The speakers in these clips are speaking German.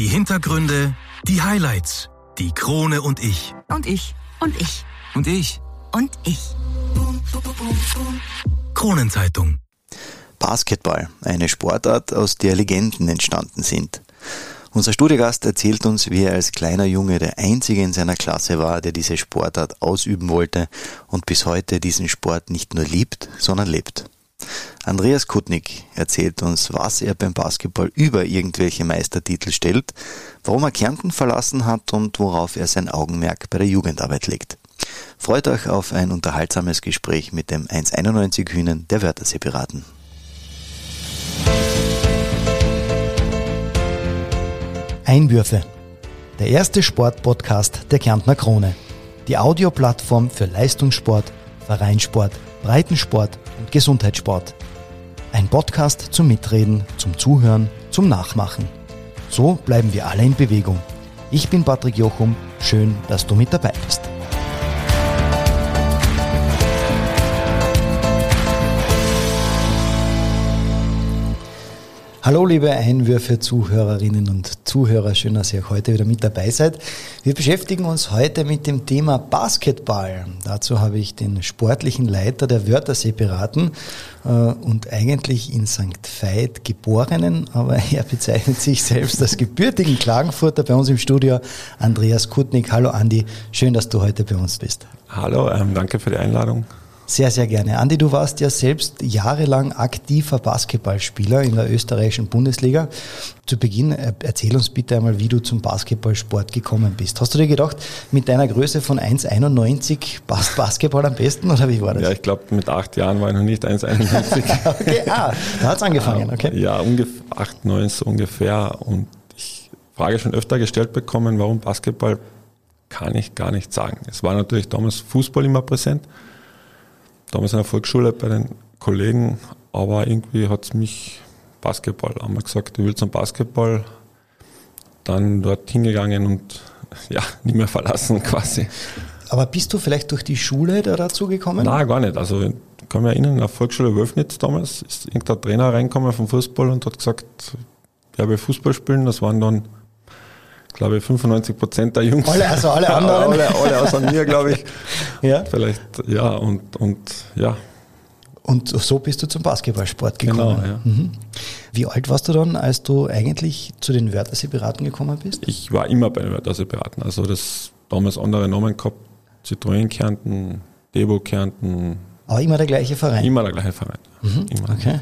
Die Hintergründe, die Highlights, die Krone und ich. Und ich. Und ich. Und ich. Und ich. Kronenzeitung. Basketball, eine Sportart, aus der Legenden entstanden sind. Unser Studiogast erzählt uns, wie er als kleiner Junge der einzige in seiner Klasse war, der diese Sportart ausüben wollte und bis heute diesen Sport nicht nur liebt, sondern lebt. Andreas Kutnik erzählt uns, was er beim Basketball über irgendwelche Meistertitel stellt, warum er Kärnten verlassen hat und worauf er sein Augenmerk bei der Jugendarbeit legt. Freut euch auf ein unterhaltsames Gespräch mit dem 1,91 Hühnen der Wörthersee Piraten. Einwürfe. Der erste Sportpodcast der Kärntner Krone. Die Audioplattform für Leistungssport, Vereinssport, Breitensport und Gesundheitssport. Ein Podcast zum Mitreden, zum Zuhören, zum Nachmachen. So bleiben wir alle in Bewegung. Ich bin Patrick Jochum. Schön, dass du mit dabei bist. Hallo liebe Einwürfe, Zuhörerinnen und Zuhörer, schön, dass ihr heute wieder mit dabei seid. Wir beschäftigen uns heute mit dem Thema Basketball. Dazu habe ich den sportlichen Leiter der Wörthersee beraten äh, und eigentlich in St. Veit geborenen, aber er bezeichnet sich selbst als gebürtigen Klagenfurter bei uns im Studio, Andreas Kutnik. Hallo Andi, schön, dass du heute bei uns bist. Hallo, ähm, danke für die Einladung. Sehr, sehr gerne. Andi, du warst ja selbst jahrelang aktiver Basketballspieler in der österreichischen Bundesliga. Zu Beginn äh, erzähl uns bitte einmal, wie du zum Basketballsport gekommen bist. Hast du dir gedacht, mit deiner Größe von 1,91 passt Basketball am besten oder wie war das? Ja, ich glaube, mit acht Jahren war ich noch nicht 1,91. okay, ah, da hat es angefangen, okay. Ja, ungefähr acht, neun so ungefähr. Und ich Frage schon öfter gestellt bekommen, warum Basketball, kann ich gar nicht sagen. Es war natürlich damals Fußball immer präsent damals in der Volksschule bei den Kollegen, aber irgendwie hat es mich Basketball, haben wir gesagt, ich will zum Basketball, dann dort hingegangen und ja, nicht mehr verlassen quasi. Aber bist du vielleicht durch die Schule da dazu gekommen? Nein, gar nicht. Also ich kann mich erinnern, in der Volksschule Wölfnitz damals ist irgendein Trainer reingekommen vom Fußball und hat gesagt, ja, will Fußball spielen. Das waren dann glaube ich, 95 Prozent der Jungs. Alle, also alle anderen? alle, alle außer mir, glaube ich. Ja. Vielleicht, ja, und, und ja. Und so bist du zum Basketballsport gekommen. Genau, ja. Mhm. Wie alt warst du dann, als du eigentlich zu den Wörthersee-Piraten gekommen bist? Ich war immer bei den Wörthersee-Piraten. Also das damals andere Namen gehabt. Citroën Kärnten, Debo Kärnten. Aber immer der gleiche Verein? Immer der gleiche Verein. Mhm. Immer. Okay.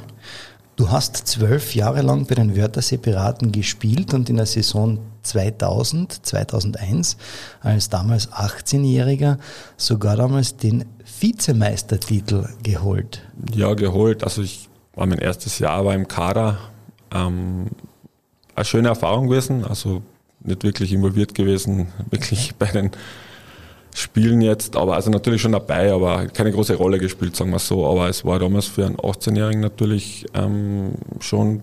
Du hast zwölf Jahre lang bei den Wörthersee Piraten gespielt und in der Saison 2000, 2001 als damals 18-Jähriger sogar damals den Vizemeistertitel geholt. Ja, geholt. Also ich war mein erstes Jahr war im Kader. Ähm, eine schöne Erfahrung gewesen. Also nicht wirklich involviert gewesen, wirklich bei den spielen jetzt, aber also natürlich schon dabei, aber keine große Rolle gespielt, sagen wir so. Aber es war damals für einen 18-Jährigen natürlich ähm, schon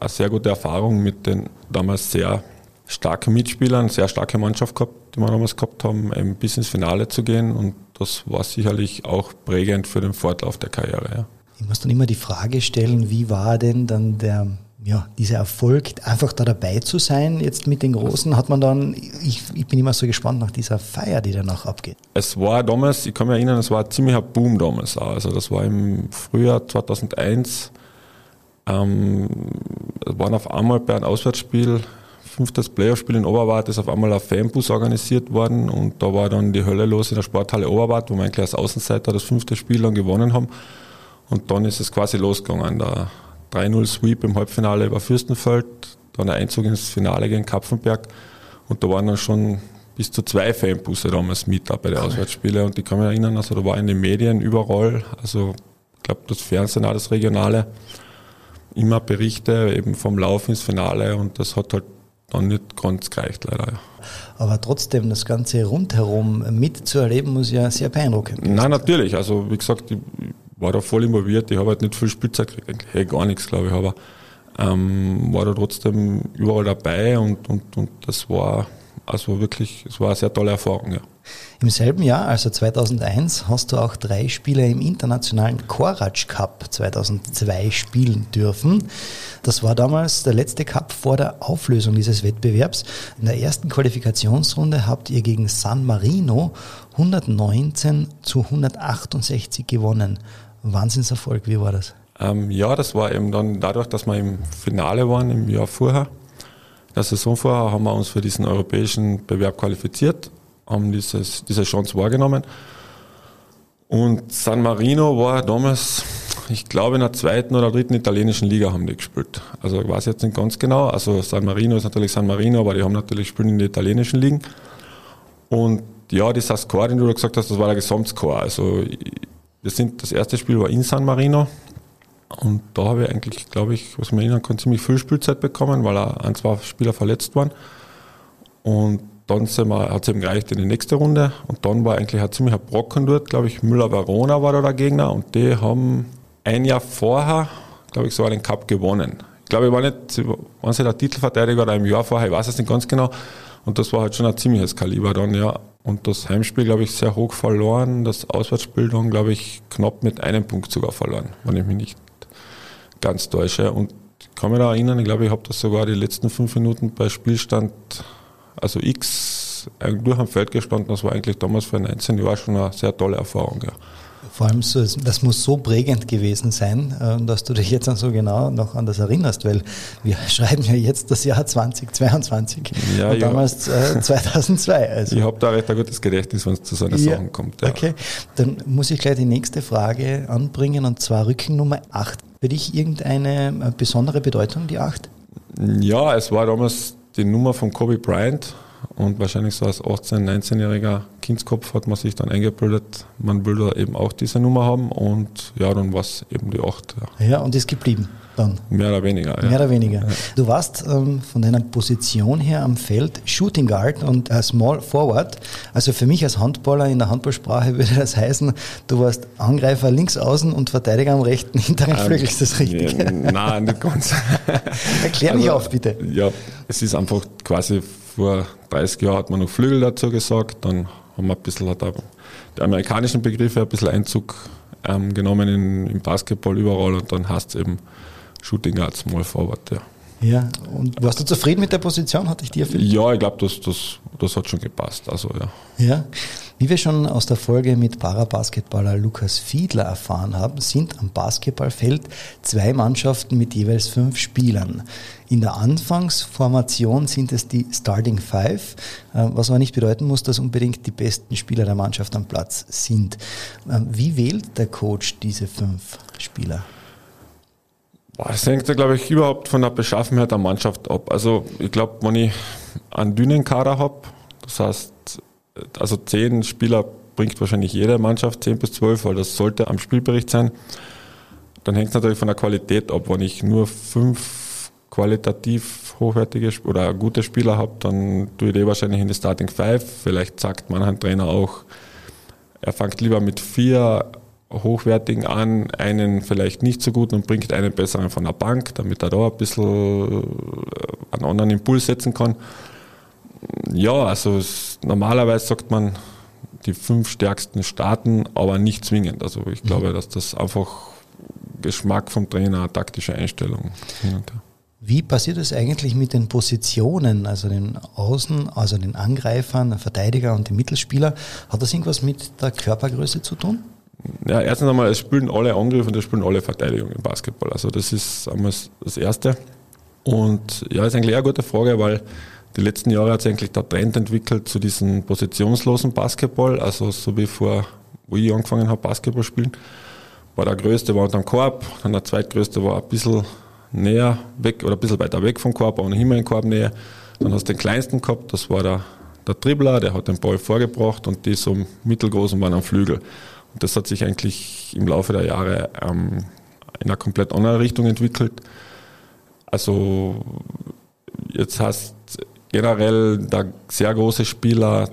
eine sehr gute Erfahrung mit den damals sehr starken Mitspielern, sehr starke Mannschaft gehabt, die wir damals gehabt haben, eben bis ins Finale zu gehen. Und das war sicherlich auch prägend für den Fortlauf der Karriere. Ja. Ich muss dann immer die Frage stellen, wie war denn dann der ja, dieser Erfolg, einfach da dabei zu sein, jetzt mit den Großen, hat man dann, ich, ich bin immer so gespannt nach dieser Feier, die danach abgeht. Es war damals, ich kann mich erinnern, es war ein ziemlicher Boom damals auch. Also das war im Frühjahr 2001, ähm, waren auf einmal bei einem Auswärtsspiel, fünftes Playoff-Spiel in Oberwart, ist auf einmal ein Fanbus organisiert worden und da war dann die Hölle los in der Sporthalle Oberwart, wo wir eigentlich als Außenseiter das fünfte Spiel dann gewonnen haben. Und dann ist es quasi losgegangen. Da 3-0 Sweep im Halbfinale über Fürstenfeld, dann der Einzug ins Finale gegen Kapfenberg und da waren dann schon bis zu zwei Fanbusse damals mit bei den Auswärtsspielen und ich kann mich erinnern, also da war in den Medien überall, also ich glaube das Fernsehen, auch das Regionale, immer Berichte eben vom Lauf ins Finale und das hat halt dann nicht ganz gereicht leider. Aber trotzdem, das Ganze rundherum mitzuerleben, muss ja sehr beeindruckend sein. Nein, natürlich. Also wie gesagt, ich war da voll involviert. Ich habe halt nicht viel Spielzeit gekriegt, hey, gar nichts, glaube ich, aber ähm, war da trotzdem überall dabei und, und, und das war Also wirklich, es war eine sehr tolle Erfahrung, ja. Im selben Jahr, also 2001, hast du auch drei Spiele im internationalen Korac Cup 2002 spielen dürfen. Das war damals der letzte Cup vor der Auflösung dieses Wettbewerbs. In der ersten Qualifikationsrunde habt ihr gegen San Marino 119 zu 168 gewonnen. Wahnsinnserfolg, wie war das? Ähm, ja, das war eben dann dadurch, dass wir im Finale waren im Jahr vorher. In der Saison vorher haben wir uns für diesen europäischen Bewerb qualifiziert, haben dieses, diese Chance wahrgenommen. Und San Marino war damals, ich glaube, in der zweiten oder dritten italienischen Liga haben die gespielt. Also ich weiß jetzt nicht ganz genau. Also San Marino ist natürlich San Marino, aber die haben natürlich gespielt in den italienischen Ligen. Und ja, dieser Score, den du gesagt hast, das war der Gesamtscore. Also wir sind, das erste Spiel war in San Marino. Und da habe ich eigentlich, glaube ich, was man erinnern kann, ziemlich viel Spielzeit bekommen, weil ein, zwei Spieler verletzt waren. Und dann hat es eben gereicht in die nächste Runde. Und dann war eigentlich ein ziemlicher Brocken dort, glaube ich, Müller-Verona war da der Gegner. Und die haben ein Jahr vorher, glaube ich, so einen Cup gewonnen. Ich glaube, ich war nicht, waren sie der Titelverteidiger oder im Jahr vorher, ich weiß es nicht ganz genau. Und das war halt schon ein ziemliches Kaliber dann, ja. Und das Heimspiel, glaube ich, sehr hoch verloren. Das Auswärtsspiel dann, glaube ich, knapp mit einem Punkt sogar verloren, wenn ich mich nicht ganz täusche. Und ich kann mich da erinnern, ich glaube, ich habe das sogar die letzten fünf Minuten bei Spielstand, also X, durch am Feld gestanden. Das war eigentlich damals für 19 Jahre schon eine sehr tolle Erfahrung. Ja. Vor allem, so, das muss so prägend gewesen sein, äh, dass du dich jetzt dann so genau noch an das erinnerst, weil wir schreiben ja jetzt das Jahr 2022 ja, und damals äh, 2002. Also. Ich habe da recht ein gutes Gedächtnis, wenn es zu so einer ja, Sache kommt. Ja. Okay, dann muss ich gleich die nächste Frage anbringen und zwar Rückennummer 8. Für dich irgendeine äh, besondere Bedeutung, die 8? Ja, es war damals die Nummer von Kobe Bryant und wahrscheinlich so als 18-, 19-jähriger Kindskopf hat man sich dann eingebildet, man will da eben auch diese Nummer haben und ja, dann war es eben die 8. Ja. ja, und ist geblieben dann? Mehr oder weniger. Ja. Mehr oder weniger. Ja. Du warst ähm, von deiner Position her am Feld Shooting Guard und äh, Small Forward. Also für mich als Handballer in der Handballsprache würde das heißen, du warst Angreifer links außen und Verteidiger am rechten hinteren ähm, Flügel. Ist das richtig? nein, nicht ganz. Erklär mich also, auf, bitte. Ja, es ist einfach quasi vor 30 Jahren hat man noch Flügel dazu gesagt, dann haben wir ein bisschen, die amerikanischen Begriffe ein bisschen Einzug ähm, genommen in, im Basketball überall und dann hast es eben Shooting als Small Forward, ja. Ja, und warst du zufrieden mit der Position? Hatte ich dir erfüllt? Ja, ich glaube, das, das, das hat schon gepasst. Also, ja. ja. Wie wir schon aus der Folge mit Parabasketballer Lukas Fiedler erfahren haben, sind am Basketballfeld zwei Mannschaften mit jeweils fünf Spielern. In der Anfangsformation sind es die Starting Five, äh, was aber nicht bedeuten muss, dass unbedingt die besten Spieler der Mannschaft am Platz sind. Ähm, wie wählt der Coach diese fünf Spieler? Das hängt ja, glaube ich, überhaupt von der Beschaffenheit der Mannschaft ab. Also ich glaube, wenn ich einen dünnen Kader habe, das heißt, also zehn Spieler bringt wahrscheinlich jede Mannschaft, zehn bis zwölf, weil das sollte am Spielbericht sein, dann hängt es natürlich von der Qualität ab. Wenn ich nur fünf qualitativ hochwertige oder gute Spieler habe, dann tue ich die wahrscheinlich in die Starting Five. Vielleicht sagt mancher Trainer auch, er fängt lieber mit vier hochwertigen an, einen vielleicht nicht so gut und bringt einen besseren von der Bank, damit er da ein bisschen äh, einen anderen Impuls setzen kann. Ja, also es, normalerweise sagt man, die fünf stärksten starten, aber nicht zwingend. Also ich mhm. glaube, dass das einfach Geschmack vom Trainer, taktische Einstellung. Wie passiert es eigentlich mit den Positionen, also den Außen, also den Angreifern, den Verteidiger und den Mittelspieler? Hat das irgendwas mit der Körpergröße zu tun? Ja, erstens einmal, es spielen alle Angriff und es spielen alle Verteidigung im Basketball. Also das ist einmal das Erste. Und ja, ist eigentlich eine gute Frage, weil die letzten Jahre hat sich eigentlich der Trend entwickelt zu diesem positionslosen Basketball. Also so wie vor, wo ich angefangen habe, Basketball spielen, war der größte war unter dem Korb, dann der zweitgrößte war ein bisschen näher weg oder ein bisschen weiter weg vom Korb, aber noch immer in Korbnähe. Dann hast du den kleinsten gehabt, das war der, der Dribbler, der hat den Ball vorgebracht und die so mittelgroßen waren am Flügel. Das hat sich eigentlich im Laufe der Jahre ähm, in eine komplett andere Richtung entwickelt. Also jetzt hast generell der sehr große Spieler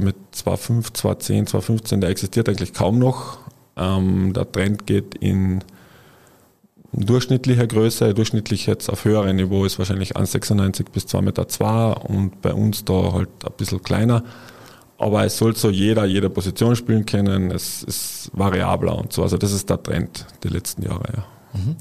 mit 2,5, 2,10, 2,15, der existiert eigentlich kaum noch. Ähm, der Trend geht in durchschnittliche Größe, durchschnittlich jetzt auf höherem Niveau ist wahrscheinlich 1,96 bis 2,2 Meter und bei uns da halt ein bisschen kleiner. Aber es soll so jeder, jede Position spielen können, es ist variabler und so. Also das ist der Trend die letzten Jahre, ja. Mhm.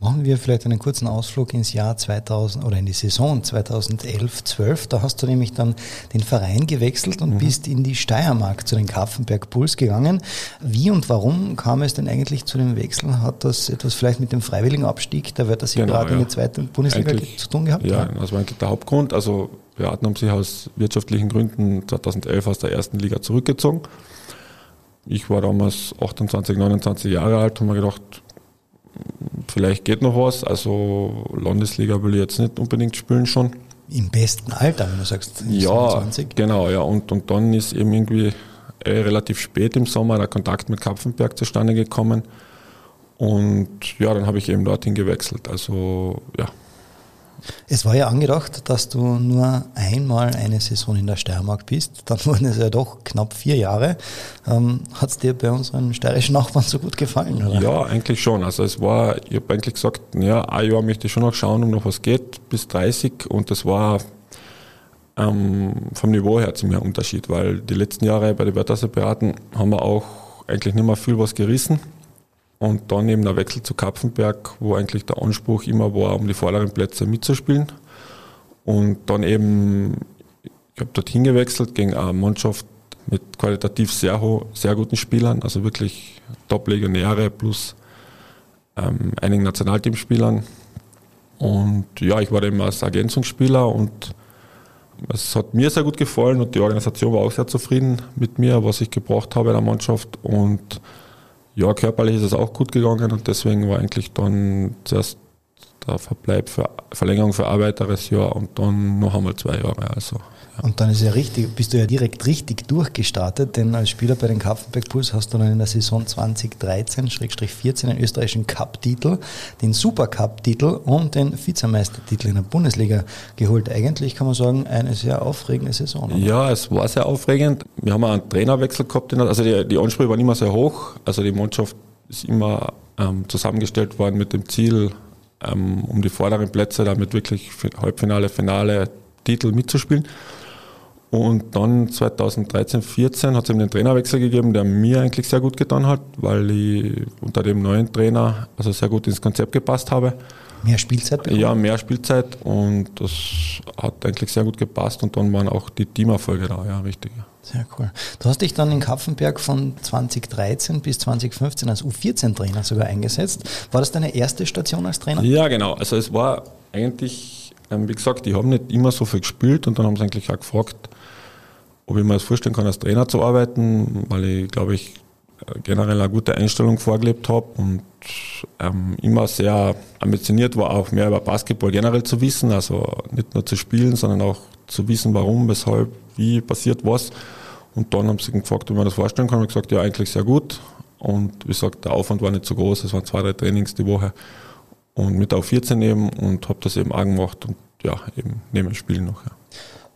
Machen wir vielleicht einen kurzen Ausflug ins Jahr 2000 oder in die Saison 2011-12. Da hast du nämlich dann den Verein gewechselt und mhm. bist in die Steiermark zu den Kaffenberg Bulls gegangen. Wie und warum kam es denn eigentlich zu dem Wechsel? Hat das etwas vielleicht mit dem freiwilligen Abstieg der Wörthersee genau, gerade ja. in die zweite Bundesliga eigentlich, zu tun gehabt? Ja, das war eigentlich der Hauptgrund. Also Piraten haben sich aus wirtschaftlichen Gründen 2011 aus der ersten Liga zurückgezogen. Ich war damals 28, 29 Jahre alt und mir gedacht, vielleicht geht noch was. Also Landesliga will ich jetzt nicht unbedingt spielen schon. Im besten Alter, wenn du sagst, ja, 27. genau, ja. Und, und dann ist eben irgendwie äh, relativ spät im Sommer der Kontakt mit Kapfenberg zustande gekommen. Und ja, dann habe ich eben dorthin gewechselt. Also ja, es war ja angedacht, dass du nur einmal eine Saison in der Steiermark bist. Dann wurden es ja doch knapp vier Jahre. Ähm, Hat es dir bei unseren steirischen Nachbarn so gut gefallen? Oder? Ja, eigentlich schon. Also es war, ich habe eigentlich gesagt, ja, ein Jahr möchte ich schon noch schauen, um noch was geht, bis 30. Und das war ähm, vom Niveau her ziemlich ein Unterschied, weil die letzten Jahre bei den Piraten haben wir auch eigentlich nicht mehr viel was gerissen. Und dann eben der Wechsel zu Kapfenberg, wo eigentlich der Anspruch immer war, um die vorderen Plätze mitzuspielen. Und dann eben, ich habe dorthin gewechselt gegen eine Mannschaft mit qualitativ sehr, sehr guten Spielern, also wirklich Top-Legionäre plus ähm, einigen Nationalteamspielern. Und ja, ich war eben als Ergänzungsspieler und es hat mir sehr gut gefallen und die Organisation war auch sehr zufrieden mit mir, was ich gebracht habe in der Mannschaft. Und ja, körperlich ist es auch gut gegangen und deswegen war eigentlich dann zuerst der Verbleib für Verlängerung für ein weiteres Jahr und dann noch einmal zwei Jahre. Also. Und dann ist ja richtig, bist du ja direkt richtig durchgestartet, denn als Spieler bei den Kapfenberg Puls hast du dann in der Saison 2013-14 den österreichischen Cup-Titel, den Supercup-Titel und den Vizemeistertitel in der Bundesliga geholt. Eigentlich kann man sagen, eine sehr aufregende Saison. Oder? Ja, es war sehr aufregend. Wir haben einen Trainerwechsel gehabt, also die, die Ansprüche waren immer sehr hoch. Also die Mannschaft ist immer ähm, zusammengestellt worden mit dem Ziel, ähm, um die vorderen Plätze, damit wirklich Halbfinale, Finale, Titel mitzuspielen. Und dann 2013, 14 hat es eben den Trainerwechsel gegeben, der mir eigentlich sehr gut getan hat, weil ich unter dem neuen Trainer also sehr gut ins Konzept gepasst habe. Mehr Spielzeit bekommen? Ja, mehr Spielzeit und das hat eigentlich sehr gut gepasst und dann waren auch die Teamerfolge da, ja, richtig. Sehr cool. Du hast dich dann in Kapfenberg von 2013 bis 2015 als U14-Trainer sogar eingesetzt. War das deine erste Station als Trainer? Ja, genau. Also es war eigentlich, ähm, wie gesagt, ich habe nicht immer so viel gespielt und dann haben sie eigentlich auch gefragt, ob ich mir das vorstellen kann, als Trainer zu arbeiten, weil ich, glaube ich, generell eine gute Einstellung vorgelebt habe und ähm, immer sehr ambitioniert war, auch mehr über Basketball generell zu wissen, also nicht nur zu spielen, sondern auch zu wissen, warum, weshalb, wie passiert was. Und dann haben sie gefragt, ob ich mir das vorstellen kann. Ich habe gesagt, ja, eigentlich sehr gut. Und wie gesagt, der Aufwand war nicht so groß, es waren zwei, drei Trainings die Woche. Und mit auf 14 eben und habe das eben auch gemacht und ja, eben neben dem Spielen noch. Ja.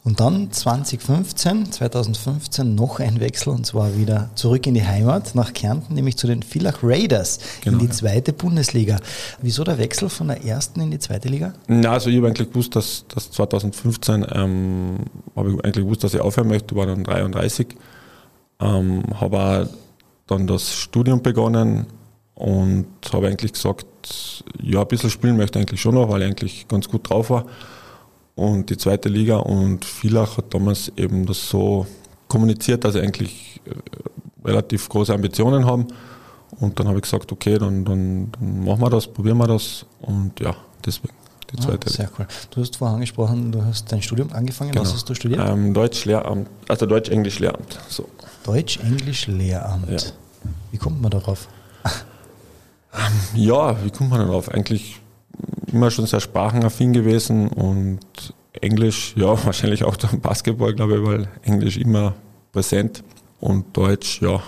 Und dann 2015, 2015 noch ein Wechsel und zwar wieder zurück in die Heimat nach Kärnten, nämlich zu den Villach Raiders genau, in die zweite Bundesliga. Wieso der Wechsel von der ersten in die zweite Liga? Na, also ich habe eigentlich gewusst, dass, dass 2015 ähm, habe ich eigentlich gewusst, dass ich aufhören möchte, war dann 33. Ähm, habe dann das Studium begonnen und habe eigentlich gesagt, ja, ein bisschen spielen möchte ich eigentlich schon noch, weil ich eigentlich ganz gut drauf war und die zweite Liga und Villach hat damals eben das so kommuniziert, dass sie eigentlich äh, relativ große Ambitionen haben. Und dann habe ich gesagt, okay, dann, dann, dann machen wir das, probieren wir das und ja, deswegen die ah, zweite. Ah, sehr cool. Du hast vorher angesprochen, du hast dein Studium angefangen. Genau. Was hast du studiert? Ähm, Deutsch-Lehramt, also Deutsch-Englisch-Lehramt. So. Deutsch-Englisch-Lehramt. Ja. Wie kommt man darauf? ja, wie kommt man darauf? Eigentlich immer schon sehr sprachenaffin gewesen und Englisch, ja, wahrscheinlich auch beim Basketball, glaube ich, weil Englisch immer präsent und Deutsch, ja,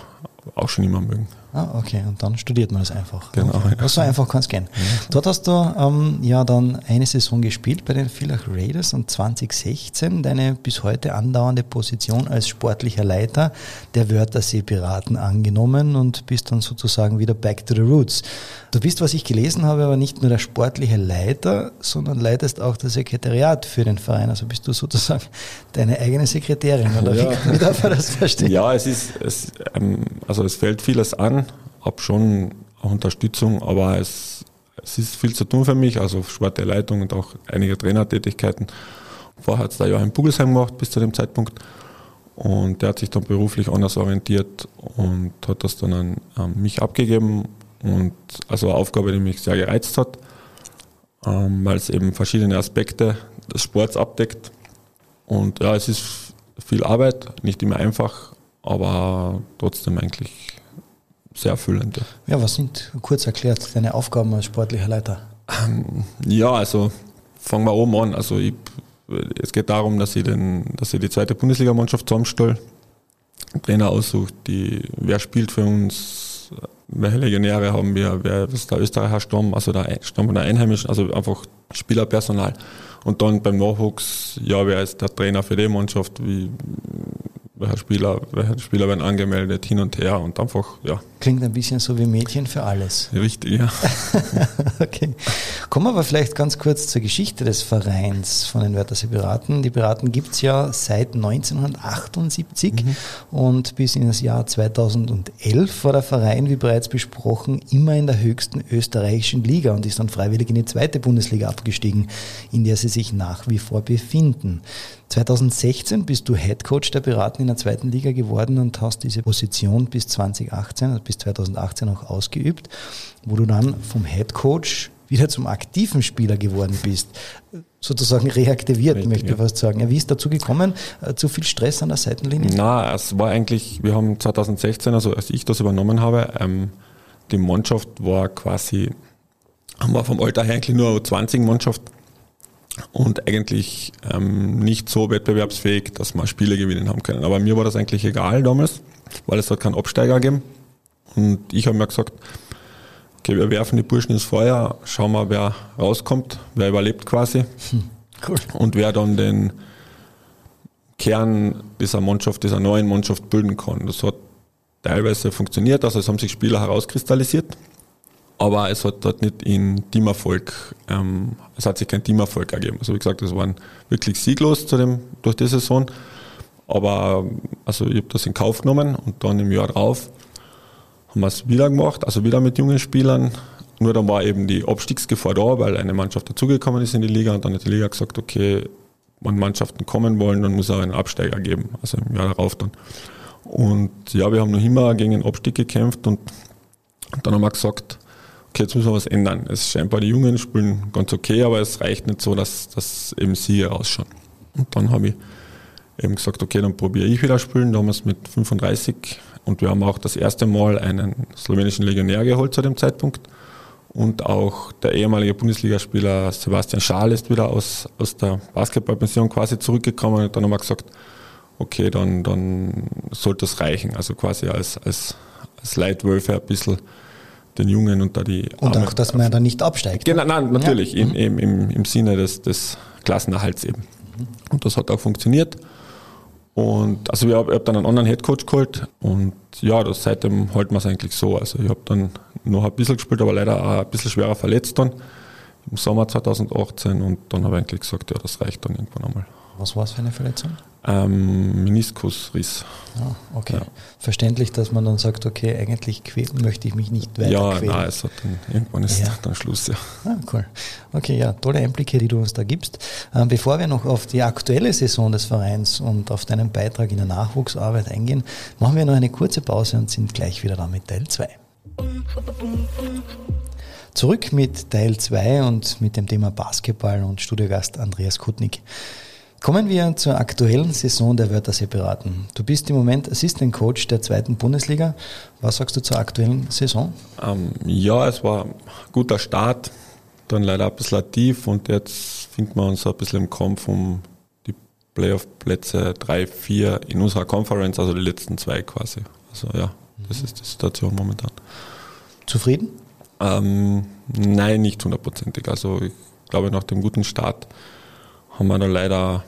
auch schon immer mögen. Ah, okay. Und dann studiert man das einfach. Genau. Okay. So einfach kann es gehen. Dort hast du ähm, ja dann eine Saison gespielt bei den Villach Raiders und 2016 deine bis heute andauernde Position als sportlicher Leiter der Wörthersee Piraten angenommen und bist dann sozusagen wieder back to the roots. Du bist, was ich gelesen habe, aber nicht nur der sportliche Leiter, sondern leitest auch das Sekretariat für den Verein. Also bist du sozusagen deine eigene Sekretärin, oder Ja. wie, wie darf man das verstehen? Ja, es ist, es, ähm, also es fällt vieles an, habe schon Unterstützung, aber es, es ist viel zu tun für mich, also sportliche Leitung und auch einige Trainertätigkeiten. Vorher hat es da Joachim Bugelsheim gemacht bis zu dem Zeitpunkt und der hat sich dann beruflich anders orientiert und hat das dann an ähm, mich abgegeben und also eine Aufgabe, die mich sehr gereizt hat, ähm, weil es eben verschiedene Aspekte des Sports abdeckt und ja, es ist viel Arbeit, nicht immer einfach, aber trotzdem eigentlich sehr erfüllend. Ja. Was sind kurz erklärt deine Aufgaben als sportlicher Leiter? Ja, also fangen wir oben an. Also ich, es geht darum, dass ich, den, dass ich die zweite Bundesligamannschaft zusammenstelle, einen Trainer aussucht, die, wer spielt für uns, welche Legionäre haben wir, wer ist der Österreicher Stamm, also der Stamm von der Einheimischen, also einfach Spielerpersonal. Und dann beim Nachwuchs, ja, wer ist der Trainer für die Mannschaft, wie, welcher Spieler, welche Spieler werden angemeldet, hin und her und einfach, ja, Klingt ein bisschen so wie Mädchen für alles. richtig, ja. okay. Kommen wir aber vielleicht ganz kurz zur Geschichte des Vereins von den Wörthersee Piraten. Die Piraten gibt's ja seit 1978 und bis in das Jahr 2011 war der Verein, wie bereits besprochen, immer in der höchsten österreichischen Liga und ist dann freiwillig in die zweite Bundesliga abgestiegen, in der sie sich nach wie vor befinden. 2016 bist du Headcoach der Piraten in der zweiten Liga geworden und hast diese Position bis 2018, also bis 2018 auch ausgeübt, wo du dann vom Headcoach wieder zum aktiven Spieler geworden bist. Sozusagen reaktiviert, Richtig, möchte ich ja. fast sagen. Ja, wie ist dazu gekommen? Äh, Zu viel Stress an der Seitenlinie? Na, es war eigentlich, wir haben 2016, also als ich das übernommen habe, ähm, die Mannschaft war quasi, haben wir vom Alter her eigentlich nur eine 20-Mannschaft und eigentlich ähm, nicht so wettbewerbsfähig, dass wir Spiele gewinnen haben können. Aber mir war das eigentlich egal damals, weil es dort keinen Absteiger gegeben. Und ich habe mir gesagt, okay, wir werfen die Burschen ins Feuer, schauen wir, wer rauskommt, wer überlebt quasi Cool. und wer dann den Kern dieser Mannschaft, dieser neuen Mannschaft bilden kann. Das hat teilweise funktioniert, also es haben sich Spieler herauskristallisiert, aber es hat dort nicht in Teamerfolg, ähm, es hat sich kein Teamerfolg ergeben. Also wie gesagt, es waren wirklich sieglos zu dem, durch die Saison, aber also ich habe das in Kauf genommen und dann im Jahr drauf haben wir es wieder gemacht, also wieder mit jungen Spielern. Nur dann war eben die Abstiegsgefahr da, weil eine Mannschaft dazugekommen ist in die Liga und dann hat die Liga gesagt, okay, wenn Mannschaften kommen wollen, dann muss es auch einen Absteiger geben, also im Jahr darauf dann. Und ja, wir haben noch immer gegen den Abstieg gekämpft und, und dann haben wir gesagt, okay, jetzt müssen wir was ändern. Es scheinbar die Jungen spielen ganz okay, aber es reicht nicht so, dass, dass eben sie rausschauen. Und dann habe ich eben gesagt, okay, dann probiere ich wieder spielen, damals mit 35 und wir haben auch das erste Mal einen slowenischen Legionär geholt zu dem Zeitpunkt und auch der ehemalige Bundesligaspieler Sebastian Schaal ist wieder aus, aus der Basketballpension quasi zurückgekommen und dann haben wir gesagt, okay, dann, dann sollte es reichen, also quasi als, als, als Leitwölfe ein bisschen den Jungen unter die Und Arme- auch, dass man ja dann nicht absteigt. Genau, nein, natürlich, Ja. Mhm. im, im, im, im Sinne des, des Klassenerhalts eben. Und das hat auch funktioniert. Und also ich habe hab dann einen anderen Headcoach geholt und ja, das, seitdem halten wir es eigentlich so. Also ich habe dann noch ein bisschen gespielt, aber leider auch ein bisschen schwerer verletzt dann im Sommer 2018 und dann habe ich eigentlich gesagt, ja, das reicht dann irgendwann einmal. Was war es für eine Verletzung? Ähm, Meniskusriss. Ja, okay. Ja. Verständlich, dass man dann sagt, okay, eigentlich quälen möchte ich mich nicht weiter Ja, quälen. nein, es hat dann, irgendwann ist Ja. dann Schluss, ja. Ah, cool. Okay, ja, tolle Einblicke, die du uns da gibst. Ähm, bevor wir noch auf die aktuelle Saison des Vereins und auf deinen Beitrag in der Nachwuchsarbeit eingehen, machen wir noch eine kurze Pause und sind gleich wieder da mit Teil 2. Zurück mit Teil 2 und mit dem Thema Basketball und Studiogast Andreas Kutnik. Kommen wir zur aktuellen Saison der Wörthersee Piraten. Du bist im Moment Assistant Coach der zweiten Bundesliga. Was sagst du zur aktuellen Saison? Ähm, ja, es war ein guter Start, dann leider ein bisschen tief und jetzt finden wir uns ein bisschen im Kampf um die Playoff-Plätze 3, 4 in unserer Conference, also die letzten zwei quasi. Also ja, Das ist die Situation momentan. Zufrieden? Ähm, nein, nicht hundertprozentig. Also ich glaube, nach dem guten Start haben wir da leider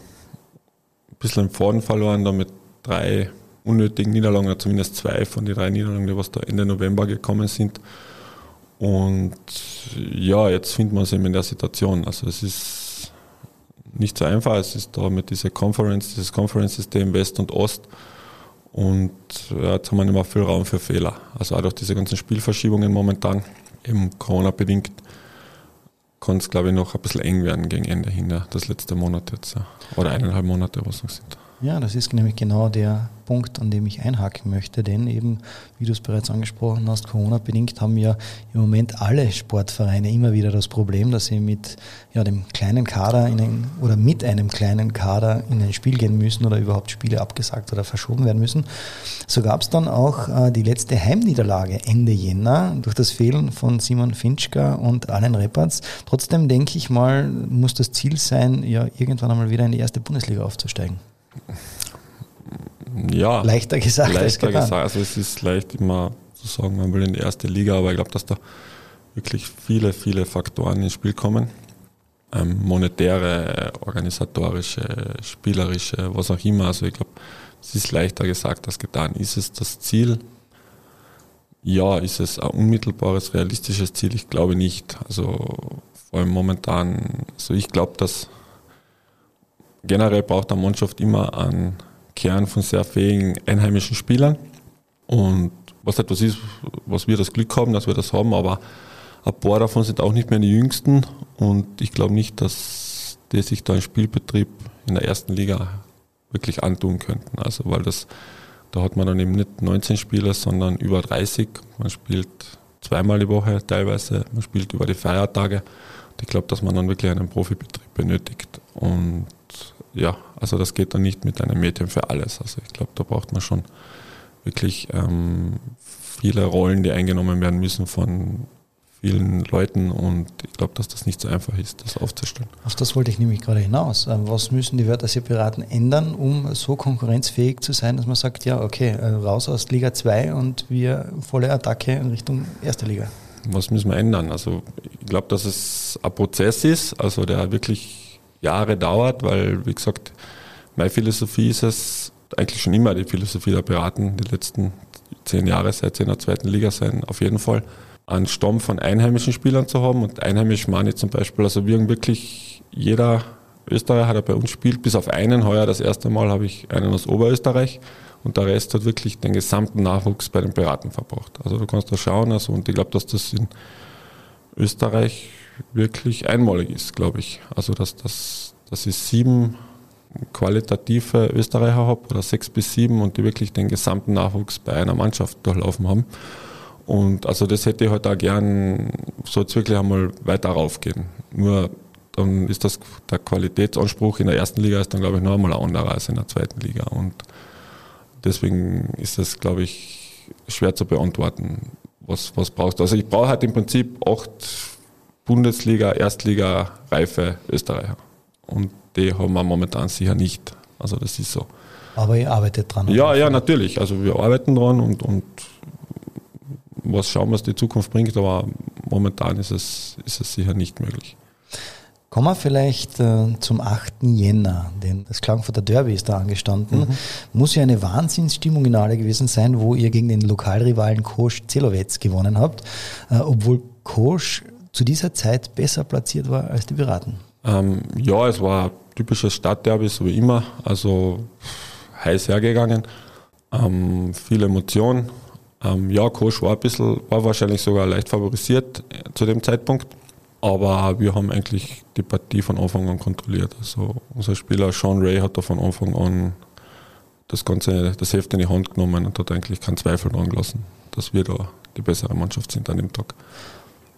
bisschen im Faden verloren, da mit drei unnötigen Niederlagen, zumindest zwei von den drei Niederlagen, die was da Ende November gekommen sind. Und ja, jetzt finden wir uns eben in der Situation. Also es ist nicht so einfach. Es ist da mit dieser Conference, dieses Conference-System West und Ost. Und ja, jetzt haben wir nicht mehr viel Raum für Fehler. Also auch durch diese ganzen Spielverschiebungen momentan, eben Corona-bedingt, kann es, glaube ich, noch ein bisschen eng werden gegen Ende hin, das letzte Monat jetzt. Oder eineinhalb Monate, was noch sind. Ja, das ist nämlich genau der Punkt, an dem ich einhaken möchte, denn eben, wie du es bereits angesprochen hast, Corona-bedingt haben ja im Moment alle Sportvereine immer wieder das Problem, dass sie mit ja, dem kleinen Kader in ein, oder mit einem kleinen Kader in ein Spiel gehen müssen oder überhaupt Spiele abgesagt oder verschoben werden müssen. So gab es dann auch äh, die letzte Heimniederlage Ende Jänner durch das Fehlen von Simon Finchka und Allen Reppertz. Trotzdem denke ich mal, muss das Ziel sein, ja irgendwann einmal wieder in die erste Bundesliga aufzusteigen. Ja, leichter gesagt leichter als gesagt. Also es ist leicht immer zu sagen, man will in die erste Liga, aber ich glaube, dass da wirklich viele, viele Faktoren ins Spiel kommen. Ähm, monetäre, organisatorische, spielerische, was auch immer. Also ich glaube, es ist leichter gesagt als getan. Ist es das Ziel? Ja, ist es ein unmittelbares, realistisches Ziel? Ich glaube nicht. Also vor allem momentan, also ich glaube, dass generell braucht eine Mannschaft immer einen Kern von sehr fähigen einheimischen Spielern. Und was etwas ist, was wir das Glück haben, dass wir das haben, aber ein paar davon sind auch nicht mehr die jüngsten und ich glaube nicht, dass die sich da einen Spielbetrieb in der ersten Liga wirklich antun könnten. Also weil das, da hat man dann eben nicht 19 Spieler, sondern über 30. Man spielt zweimal die Woche teilweise, man spielt über die Feiertage. Und ich glaube, dass man dann wirklich einen Profibetrieb benötigt. Und ja, also das geht dann nicht mit einem Medium für alles. Also ich glaube, da braucht man schon wirklich ähm, viele Rollen, die eingenommen werden müssen von vielen Leuten und ich glaube, dass das nicht so einfach ist, das aufzustellen. Auf das wollte ich nämlich gerade hinaus. Ähm, was müssen die Wörter Piraten ändern, um so konkurrenzfähig zu sein, dass man sagt, ja, okay, äh, raus aus Liga 2 und wir volle Attacke in Richtung erste Liga? Was müssen wir ändern? Also ich glaube, dass es ein Prozess ist, also der wirklich Jahre dauert, weil, wie gesagt, meine Philosophie ist es, eigentlich schon immer die Philosophie der Piraten, die letzten zehn Jahre, seit sie in der zweiten Liga sein, auf jeden Fall, einen Stamm von einheimischen Spielern zu haben. Und einheimisch meine ich zum Beispiel, also wir wirklich jeder Österreicher, der bei uns spielt, bis auf einen, heuer das erste Mal habe ich einen aus Oberösterreich und der Rest hat wirklich den gesamten Nachwuchs bei den Piraten verbracht. Also du kannst da schauen, also und ich glaube, dass das in Österreich wirklich einmalig ist, glaube ich. Also dass, dass, dass ich sieben qualitative Österreicher habe oder sechs bis sieben und die wirklich den gesamten Nachwuchs bei einer Mannschaft durchlaufen haben. Und also das hätte ich halt auch gern, soll es wirklich einmal weiter raufgehen. Nur dann ist das der Qualitätsanspruch in der ersten Liga ist dann glaube ich noch einmal ein anderer als in der zweiten Liga. Und deswegen ist das, glaube ich, schwer zu beantworten, was, was brauchst du. Also ich brauche halt im Prinzip acht Bundesliga, Erstliga reife Österreicher. Und die haben wir momentan sicher nicht. Also das ist so. Aber ihr arbeitet dran. Ja, ja, natürlich. Also wir arbeiten dran und, und was schauen, was die Zukunft bringt, aber momentan ist es, ist es sicher nicht möglich. Kommen wir vielleicht äh, zum 8. Jänner, denn das Klagenfurter Derby ist da angestanden. Mhm. Muss ja eine Wahnsinnsstimmung in Alle gewesen sein, wo ihr gegen den Lokalrivalen Kosch Zelowetz gewonnen habt, äh, obwohl Kosch zu dieser Zeit besser platziert war als die Piraten? Ähm, ja, es war ein typisches Stadtderby, so wie immer. Also heiß hergegangen. Ähm, viel Emotion. Ähm, ja, Kosch war ein bisschen, war wahrscheinlich sogar leicht favorisiert äh, zu dem Zeitpunkt. Aber wir haben eigentlich die Partie von Anfang an kontrolliert. Also unser Spieler Sean Ray hat da von Anfang an das ganze, das Heft in die Hand genommen und hat eigentlich keinen Zweifel dran gelassen, dass wir da die bessere Mannschaft sind an dem Tag.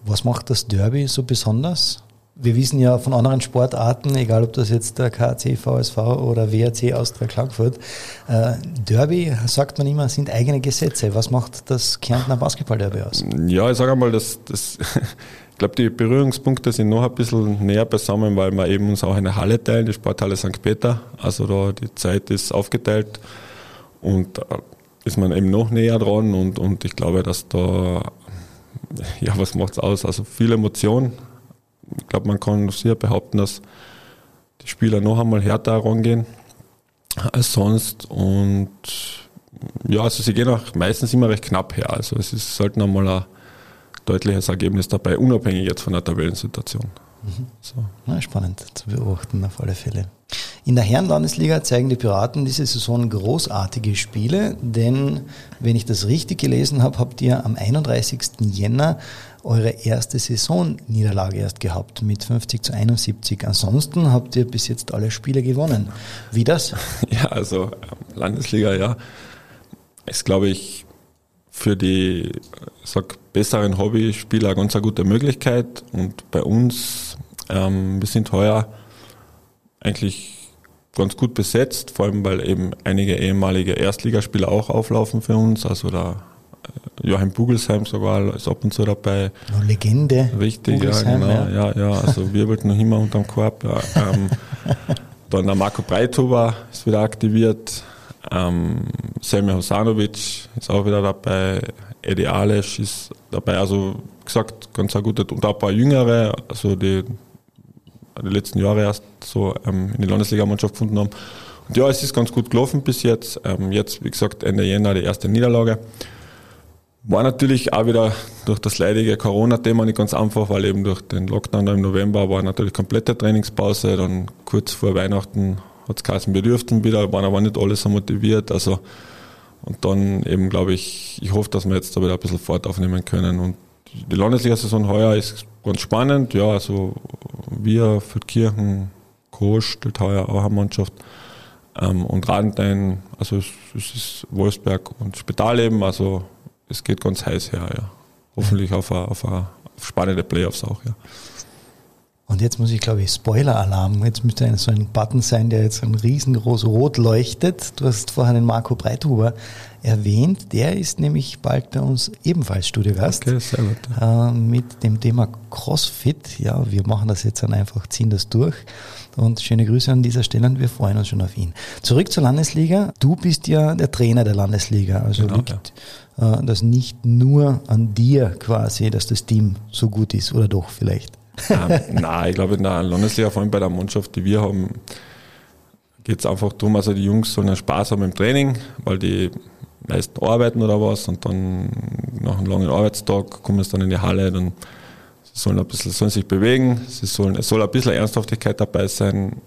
Was macht das Derby so besonders? Wir wissen ja von anderen Sportarten, egal ob das jetzt der KC, VSV oder WRC Austria Klagenfurt, äh, Derby, sagt man immer, sind eigene Gesetze. Was macht das Kärntner Basketball-Derby aus? Ja, ich sage einmal, das, das, ich glaube, die Berührungspunkte sind noch ein bisschen näher beisammen, weil wir eben uns auch eine Halle teilen, die Sporthalle St. Peter. Also da die Zeit ist aufgeteilt und äh, ist man eben noch näher dran und, und ich glaube, dass da, ja, was macht es aus? Also viel Emotion. Ich glaube, man kann sicher behaupten, dass die Spieler noch einmal härter rangehen als sonst und ja, also sie gehen auch meistens immer recht knapp her. Also es ist selten einmal ein deutliches Ergebnis dabei, unabhängig jetzt von der Tabellensituation. Mhm. So. Na, spannend zu beobachten auf alle Fälle. In der Herrenlandesliga zeigen die Piraten diese Saison großartige Spiele, denn wenn ich das richtig gelesen habe, habt ihr am 31. Jänner eure erste Saisonniederlage erst gehabt mit 50 zu 71. Ansonsten habt ihr bis jetzt alle Spiele gewonnen. Wie das? Ja, also Landesliga, ja, ist glaube ich für die sag, besseren Hobbyspieler ganz eine gute Möglichkeit und bei uns, ähm, wir sind heuer eigentlich ganz gut besetzt, vor allem weil eben einige ehemalige Erstligaspieler auch auflaufen für uns. Also da äh, Joachim Bugelsheim sogar ist ab und zu dabei. Eine Legende. Richtig, ja, genau. Ja, ja, ja also wirbelt noch immer unterm Korb. Ja. Ähm, dann der Marco Breithuber ist wieder aktiviert. Ähm, Semir Hosanovic ist auch wieder dabei. Eddie Alesch ist dabei. Also gesagt, ganz guter und auch ein paar Jüngere, also die die letzten Jahre erst so ähm, in die Landesligamannschaft gefunden haben. Und ja, es ist ganz gut gelaufen bis jetzt. Ähm, jetzt, wie gesagt, Ende Jänner die erste Niederlage. War natürlich auch wieder durch das leidige Corona-Thema nicht ganz einfach, weil eben durch den Lockdown im November war natürlich komplette Trainingspause. Dann kurz vor Weihnachten hat es geheißen, wir dürften wieder, waren aber nicht alle so motiviert. Also, und dann eben, glaube ich, ich hoffe, dass wir jetzt da wieder ein bisschen Fahrt aufnehmen können. Und die Landesliga-Saison heuer ist ganz spannend. Ja, also wir für Kirchen, Kosch, heuer auch eine Mannschaft. Ähm, und Radentein, also es, es, ist Wolfsberg und Spitalleben, also es geht ganz heiß her, ja. Hoffentlich auf, eine, auf, eine, auf spannende Playoffs auch, ja. Und jetzt muss ich, glaube ich, Spoiler-Alarm. Jetzt müsste so ein Button sein, der jetzt ein riesengroß rot leuchtet. Du hast vorher den Marco Breithuber erwähnt. Der ist nämlich bald bei uns ebenfalls Studiogast. Okay, sehr gut. Äh, mit dem Thema CrossFit. Ja, wir machen das jetzt dann einfach, ziehen das durch. Und schöne Grüße an dieser Stelle und wir freuen uns schon auf ihn. Zurück zur Landesliga. Du bist ja der Trainer der Landesliga. Also genau, liegt ja. äh, das nicht nur an dir quasi, dass das Team so gut ist oder doch vielleicht? Ähm, nein, ich glaube in der Landesliga, vor allem bei der Mannschaft, die wir haben, geht es einfach darum, also die Jungs sollen Spaß haben im Training, weil die meisten arbeiten oder was und dann nach einem langen Arbeitstag kommen sie dann in die Halle, dann sollen ein bisschen, sollen sich bewegen, sie sollen, es soll ein bisschen Ernsthaftigkeit dabei sein,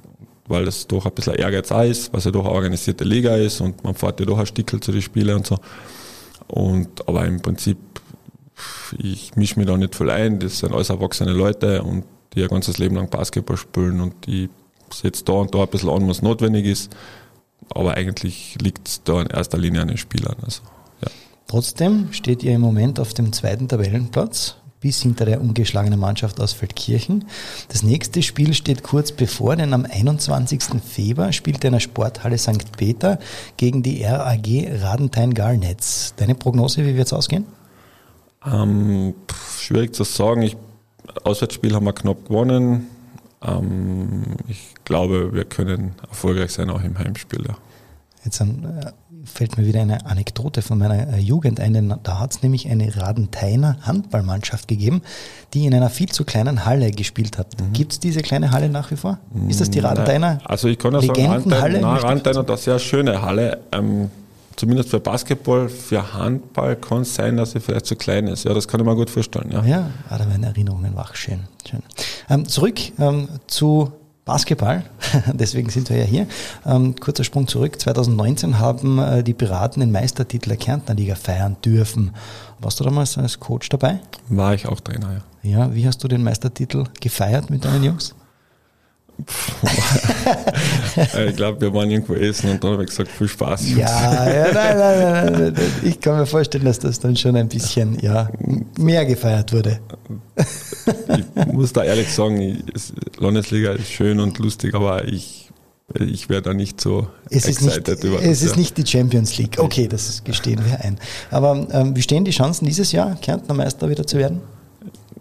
weil es doch ein bisschen Ehrgeiz auch ist, weil es ja doch eine organisierte Liga ist und man fährt ja doch ein Stickel zu den Spielen und so. Und, aber im Prinzip ich mische mich da nicht voll ein, das sind alles erwachsene Leute und die ihr ganzes Leben lang Basketball spielen und ich setze da und da ein bisschen an, was notwendig ist. Aber eigentlich liegt es da in erster Linie an den Spielern. Also, ja. Trotzdem steht ihr im Moment auf dem zweiten Tabellenplatz bis hinter der ungeschlagenen Mannschaft aus Feldkirchen. Das nächste Spiel steht kurz bevor, denn am 21. Februar spielt in der Sporthalle St. Peter gegen die RAG Radenthein Garnetz. Deine Prognose, wie wird es ausgehen? Ähm, schwierig zu sagen. Ich, Auswärtsspiel haben wir knapp gewonnen. Ähm, ich glaube, wir können erfolgreich sein auch im Heimspiel. Ja. Jetzt äh, fällt mir wieder eine Anekdote von meiner äh, Jugend ein, denn da hat es nämlich eine Radentheiner Handballmannschaft gegeben, die in einer viel zu kleinen Halle gespielt hat. Mhm. Gibt es diese kleine Halle nach wie vor? Ist das die Radentheiner? Also ich kann ja sagen, Radentheiner, Radentheiner, das ist ja eine schöne Halle. Ähm, zumindest für Basketball, für Handball kann es sein, dass sie vielleicht zu klein ist. Ja, das kann ich mir gut vorstellen. Ja, ja ah, da werden Erinnerungen wach. Schön. Schön. Ähm, zurück ähm, zu Basketball, deswegen sind wir ja hier. Ähm, kurzer Sprung zurück. 2019 haben äh, die Piraten den Meistertitel der Kärntner Liga feiern dürfen. Warst du damals als Coach dabei? War ich auch Trainer, ja. Ja, wie hast du den Meistertitel gefeiert mit deinen Jungs? ich glaube, wir waren irgendwo essen und dann habe ich gesagt, viel Spaß. Jungs. Ja, ja nein, nein, nein, nein, Ich kann mir vorstellen, dass das dann schon ein bisschen ja, mehr gefeiert wurde. Ich muss da ehrlich sagen, Landesliga ist schön und lustig, aber ich, ich wäre da nicht so es excited ist nicht, über das. Es ist nicht die Champions League. Okay, das gestehen wir ein. Aber ähm, wie stehen die Chancen dieses Jahr, Kärntner Meister wieder zu werden?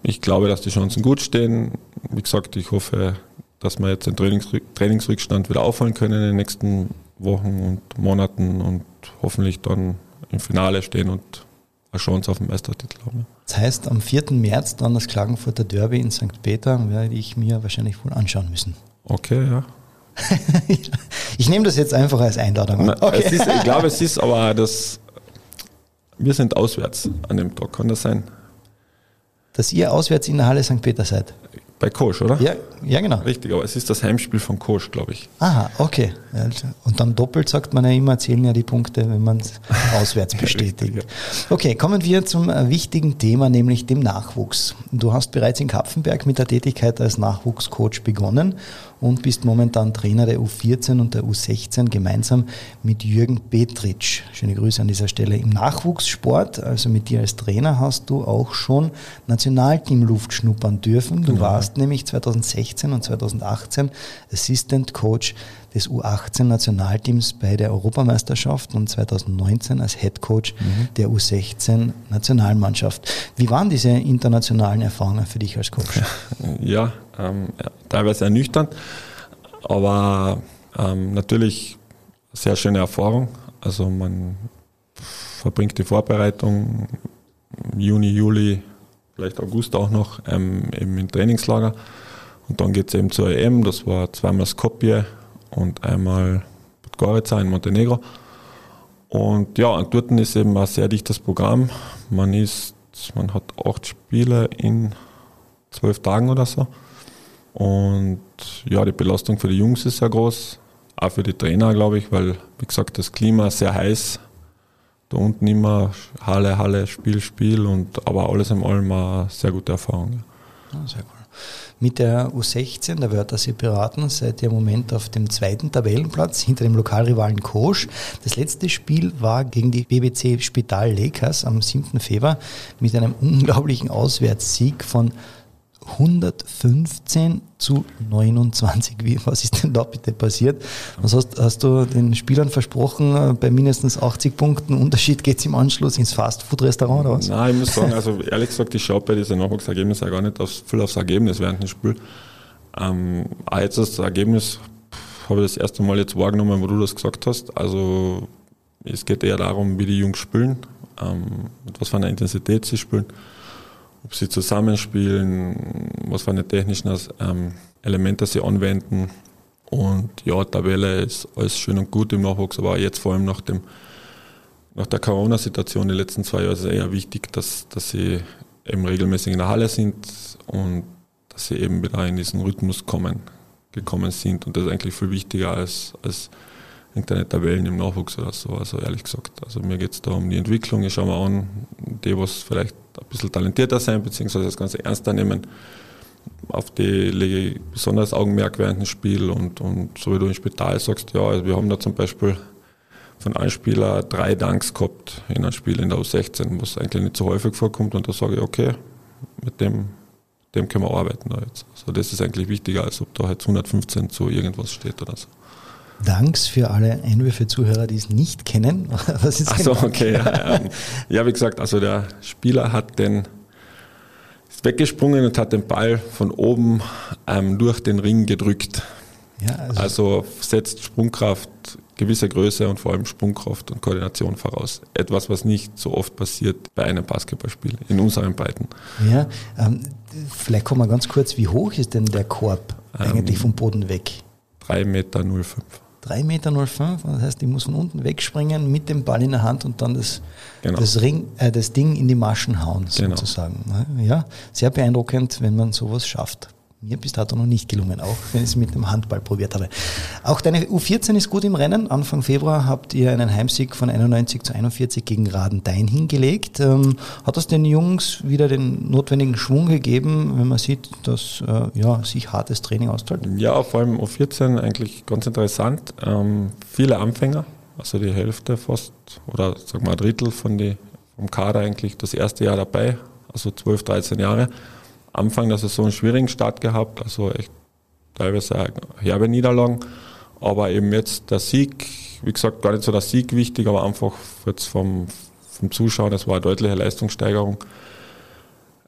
Ich glaube, dass die Chancen gut stehen. Wie gesagt, ich hoffe, dass wir jetzt den Trainingsrückstand wieder aufholen können in den nächsten Wochen und Monaten und hoffentlich dann im Finale stehen und eine Chance auf den Meistertitel haben. Das heißt, am 4. März dann das Klagenfurter Derby in St. Peter werde ich mir wahrscheinlich wohl anschauen müssen. Okay, ja. ich nehme das jetzt einfach als Einladung. Na, okay. ist, ich glaube, es ist aber das. Wir sind auswärts an dem Tag, kann das sein? Dass ihr auswärts in der Halle St. Peter seid? Bei Kosch, oder? Ja, ja, genau. Richtig, aber es ist das Heimspiel von Kosch, glaube ich. Aha, okay. Und dann doppelt sagt man ja immer, zählen ja die Punkte, wenn man es auswärts bestätigt. Richtig, ja. Okay, kommen wir zum äh, wichtigen Thema, nämlich dem Nachwuchs. Du hast bereits in Kapfenberg mit der Tätigkeit als Nachwuchscoach begonnen und bist momentan Trainer der U14 und der U16 gemeinsam mit Jürgen Petritsch. Schöne Grüße an dieser Stelle. Im Nachwuchssport, also mit dir als Trainer, hast du auch schon Nationalteam-Luft schnuppern dürfen. Du genau. warst nämlich 2016 und 2018 Assistant Coach des U18-Nationalteams bei der Europameisterschaft und 2019 als Head Coach mhm. der U16-Nationalmannschaft. Wie waren diese internationalen Erfahrungen für dich als Coach? Ja, ähm, teilweise ernüchternd, aber ähm, natürlich sehr schöne Erfahrung. Also man verbringt die Vorbereitung Juni, Juli, vielleicht August auch noch ähm, eben im Trainingslager. Und dann geht es eben zur EM, das war zweimal Skopje und einmal Podgorica in Montenegro. Und ja, und dort ist eben ein sehr dichtes Programm. Man ist, man hat acht Spiele in zwölf Tagen oder so. Und ja, die Belastung für die Jungs ist sehr groß, auch für die Trainer, glaube ich, weil, wie gesagt, das Klima ist sehr heiß. Da unten immer Halle, Halle, Spiel, Spiel und aber alles in allem eine sehr gute Erfahrung. Ja. sehr cool. Mit der U16, der Wörthersee Piraten, seid ihr im Moment auf dem zweiten Tabellenplatz hinter dem Lokalrivalen Kosch. Das letzte Spiel war gegen die BBC Spital Lakers am 7. Februar mit einem unglaublichen Auswärtssieg von 115 zu 29. Wie, was ist denn da bitte passiert? Was hast, hast du den Spielern versprochen, äh, bei mindestens 80 Punkten Unterschied geht es im Anschluss ins Fastfood-Restaurant oder was? Nein, ich muss sagen, also ehrlich gesagt, ich schaue bei diesen Nachwuchsergebnissen gar nicht aufs, viel aufs Ergebnis während dem Spiel. Ähm, auch jetzt das Ergebnis habe ich das erste Mal jetzt wahrgenommen, wo du das gesagt hast. Also es geht eher darum, wie die Jungs spielen, ähm, mit was für einer Intensität sie spielen ob sie zusammenspielen, was für eine technischen ähm, Elemente sie anwenden. Und ja, Tabelle ist alles schön und gut im Nachwuchs, aber jetzt vor allem nach, dem, nach der Corona-Situation die letzten zwei Jahre ist es eher wichtig, dass, dass sie eben regelmäßig in der Halle sind und dass sie eben wieder in diesen Rhythmus kommen, gekommen sind. Und das ist eigentlich viel wichtiger als, als irgendeine Tabellen im Nachwuchs oder so, also ehrlich gesagt. Also mir geht es da um die Entwicklung. Ich schaue mir an, die, was vielleicht ein bisschen talentierter sein, beziehungsweise das Ganze ernster nehmen. Auf die lege ich besonders Augenmerk während dem Spiel und, und so wie du im Spital sagst, ja, also wir haben da zum Beispiel von einem Spieler drei Danks gehabt in einem Spiel in der U16, was eigentlich nicht so häufig vorkommt und da sage ich, okay, mit dem, dem können wir arbeiten da jetzt. Also das ist eigentlich wichtiger, als ob da jetzt 115 zu irgendwas steht oder so. Danks für alle Einwürfe-Zuhörer, die es nicht kennen. Was ist Achso, okay. Ja, ja, wie gesagt, also der Spieler hat den ist weggesprungen und hat den Ball von oben ähm, durch den Ring gedrückt. Ja, also, also setzt Sprungkraft, gewisse Größe und vor allem Sprungkraft und Koordination voraus. Etwas, was nicht so oft passiert bei einem Basketballspiel in unseren Breiten. Ja, ähm, vielleicht kommen wir ganz kurz, wie hoch ist denn der Korb eigentlich ähm, vom Boden weg? 3,05 Meter. 3,05 Meter. Das heißt, ich muss von unten wegspringen mit dem Ball in der Hand und dann das, genau. das, Ring, äh, das Ding in die Maschen hauen, genau. sozusagen. Ja, sehr beeindruckend, wenn man sowas schafft. Mir bis dato noch nicht gelungen, auch wenn ich es mit dem Handball probiert habe. Auch deine U14 ist gut im Rennen. Anfang Februar habt ihr einen Heimsieg von 91 zu 41 gegen Radendein hingelegt. Ähm, hat das den Jungs wieder den notwendigen Schwung gegeben, wenn man sieht, dass äh, ja, sich hartes Training auszahlt? Ja, vor allem U14 eigentlich ganz interessant. Ähm, viele Anfänger, also die Hälfte fast oder sag mal ein Drittel von die, vom Kader eigentlich das erste Jahr dabei, also 12, 13 Jahre. Anfang der Saison einen schwierigen Start gehabt, also echt teilweise herbe Niederlagen. Aber eben jetzt der Sieg, wie gesagt, gar nicht so der Sieg wichtig, aber einfach jetzt vom, vom Zuschauen, das war eine deutliche Leistungssteigerung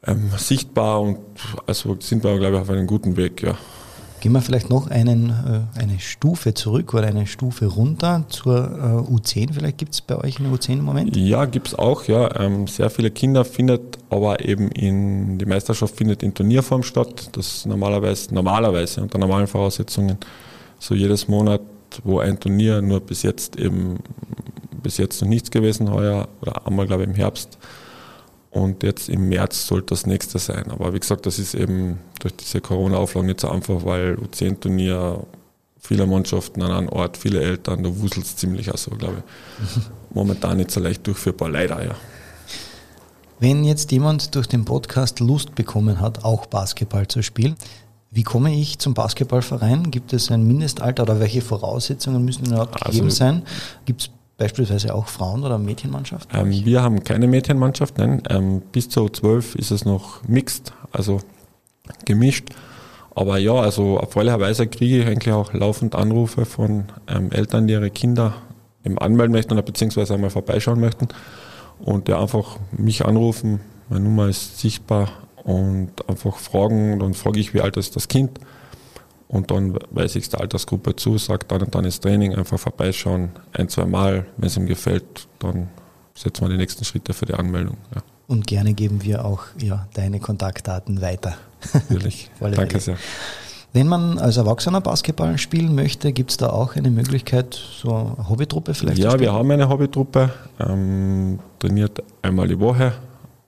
ähm, sichtbar und also sind wir, glaube ich, auf einem guten Weg, ja. Gehen wir vielleicht noch einen, äh, eine Stufe zurück oder eine Stufe runter zur äh, U10. Vielleicht gibt es bei euch eine U10 im Moment? Ja, gibt es auch. Ja. Ähm, sehr viele Kinder findet aber eben in, die Meisterschaft findet in Turnierform statt. Das normalerweise, normalerweise unter normalen Voraussetzungen so jedes Monat, wo ein Turnier nur bis jetzt eben, bis jetzt noch nichts gewesen heuer oder einmal glaube ich im Herbst und jetzt im März sollte das nächste sein. Aber wie gesagt, das ist eben durch diese Corona-Auflagen nicht so einfach, weil U10-Turnier, viele Mannschaften an einem Ort, viele Eltern, da wuselt es ziemlich auch so, glaube ich. Momentan nicht so leicht durchführbar, leider, ja. Wenn jetzt jemand durch den Podcast Lust bekommen hat, auch Basketball zu spielen, wie komme ich zum Basketballverein? Gibt es ein Mindestalter oder welche Voraussetzungen müssen überhaupt also, gegeben sein? Gibt es beispielsweise auch Frauen- oder Mädchenmannschaften? Ähm, wir haben keine Mädchenmannschaft, nein. Ähm, bis zu 12 ist es noch mixed, also gemischt. Aber ja, also erfreulicherweise kriege ich eigentlich auch laufend Anrufe von ähm, Eltern, die ihre Kinder eben anmelden möchten oder beziehungsweise einmal vorbeischauen möchten und die einfach mich anrufen. Meine Nummer ist sichtbar und einfach fragen, dann frage ich, wie alt ist das Kind und dann weise ich der Altersgruppe zu, sage dann und dann ist Training, einfach vorbeischauen, ein, zwei Mal, wenn es ihm gefällt, dann setzen wir die nächsten Schritte für die Anmeldung. Ja. Und gerne geben wir auch ja, deine Kontaktdaten weiter. Natürlich. Danke sehr. Wenn man als Erwachsener Basketball spielen möchte, gibt es da auch eine Möglichkeit, so eine Hobbytruppe vielleicht? Ja, wir haben eine Hobbytruppe, ähm, trainiert einmal die Woche.